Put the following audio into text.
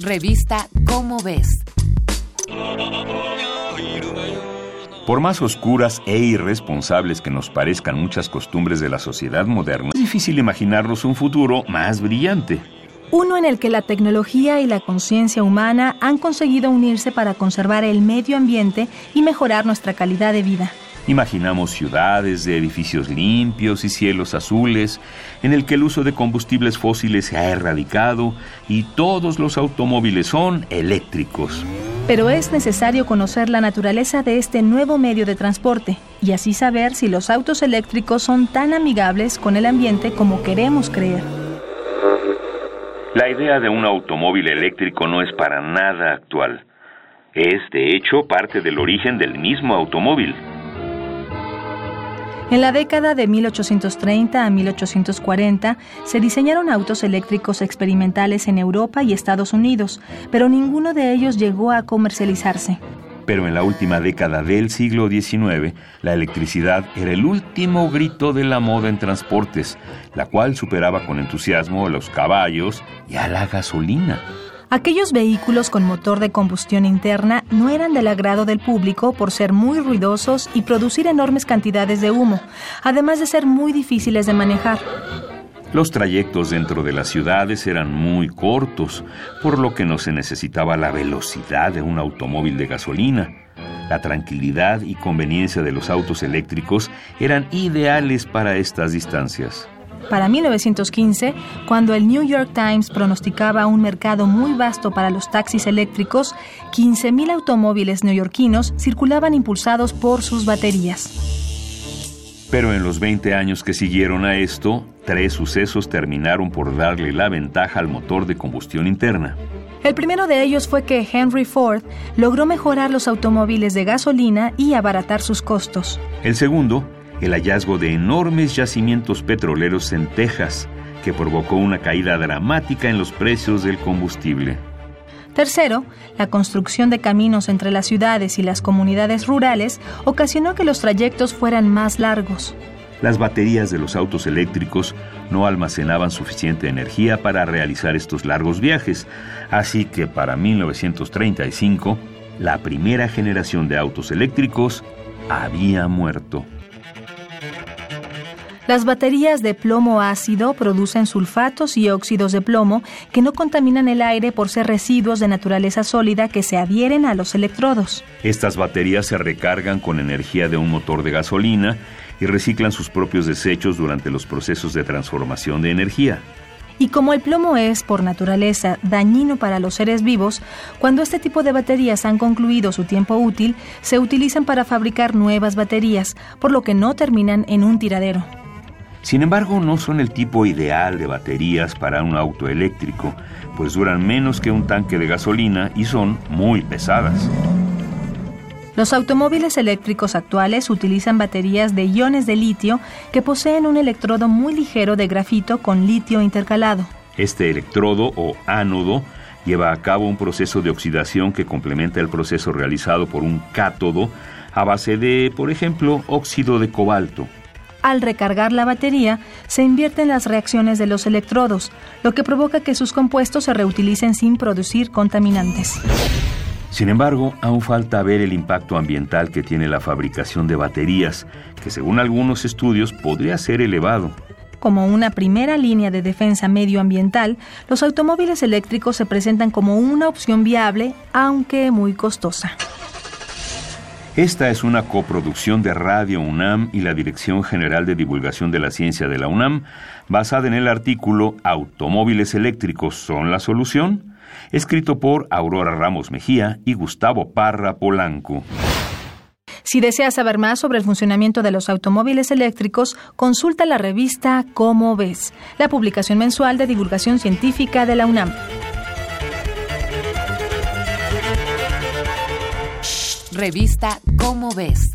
Revista Cómo ves. Por más oscuras e irresponsables que nos parezcan muchas costumbres de la sociedad moderna, es difícil imaginarnos un futuro más brillante. Uno en el que la tecnología y la conciencia humana han conseguido unirse para conservar el medio ambiente y mejorar nuestra calidad de vida. Imaginamos ciudades de edificios limpios y cielos azules, en el que el uso de combustibles fósiles se ha erradicado y todos los automóviles son eléctricos. Pero es necesario conocer la naturaleza de este nuevo medio de transporte y así saber si los autos eléctricos son tan amigables con el ambiente como queremos creer. La idea de un automóvil eléctrico no es para nada actual. Es, de hecho, parte del origen del mismo automóvil. En la década de 1830 a 1840 se diseñaron autos eléctricos experimentales en Europa y Estados Unidos, pero ninguno de ellos llegó a comercializarse. Pero en la última década del siglo XIX, la electricidad era el último grito de la moda en transportes, la cual superaba con entusiasmo a los caballos y a la gasolina. Aquellos vehículos con motor de combustión interna no eran del agrado del público por ser muy ruidosos y producir enormes cantidades de humo, además de ser muy difíciles de manejar. Los trayectos dentro de las ciudades eran muy cortos, por lo que no se necesitaba la velocidad de un automóvil de gasolina. La tranquilidad y conveniencia de los autos eléctricos eran ideales para estas distancias. Para 1915, cuando el New York Times pronosticaba un mercado muy vasto para los taxis eléctricos, 15.000 automóviles neoyorquinos circulaban impulsados por sus baterías. Pero en los 20 años que siguieron a esto, tres sucesos terminaron por darle la ventaja al motor de combustión interna. El primero de ellos fue que Henry Ford logró mejorar los automóviles de gasolina y abaratar sus costos. El segundo el hallazgo de enormes yacimientos petroleros en Texas, que provocó una caída dramática en los precios del combustible. Tercero, la construcción de caminos entre las ciudades y las comunidades rurales ocasionó que los trayectos fueran más largos. Las baterías de los autos eléctricos no almacenaban suficiente energía para realizar estos largos viajes, así que para 1935, la primera generación de autos eléctricos había muerto. Las baterías de plomo ácido producen sulfatos y óxidos de plomo que no contaminan el aire por ser residuos de naturaleza sólida que se adhieren a los electrodos. Estas baterías se recargan con energía de un motor de gasolina y reciclan sus propios desechos durante los procesos de transformación de energía. Y como el plomo es, por naturaleza, dañino para los seres vivos, cuando este tipo de baterías han concluido su tiempo útil, se utilizan para fabricar nuevas baterías, por lo que no terminan en un tiradero. Sin embargo, no son el tipo ideal de baterías para un auto eléctrico, pues duran menos que un tanque de gasolina y son muy pesadas. Los automóviles eléctricos actuales utilizan baterías de iones de litio que poseen un electrodo muy ligero de grafito con litio intercalado. Este electrodo o ánodo lleva a cabo un proceso de oxidación que complementa el proceso realizado por un cátodo a base de, por ejemplo, óxido de cobalto al recargar la batería, se invierten las reacciones de los electrodos, lo que provoca que sus compuestos se reutilicen sin producir contaminantes. Sin embargo, aún falta ver el impacto ambiental que tiene la fabricación de baterías, que según algunos estudios podría ser elevado. Como una primera línea de defensa medioambiental, los automóviles eléctricos se presentan como una opción viable, aunque muy costosa. Esta es una coproducción de Radio UNAM y la Dirección General de Divulgación de la Ciencia de la UNAM, basada en el artículo Automóviles eléctricos son la solución, escrito por Aurora Ramos Mejía y Gustavo Parra Polanco. Si deseas saber más sobre el funcionamiento de los automóviles eléctricos, consulta la revista Cómo ves, la publicación mensual de divulgación científica de la UNAM. Revista Cómo ves.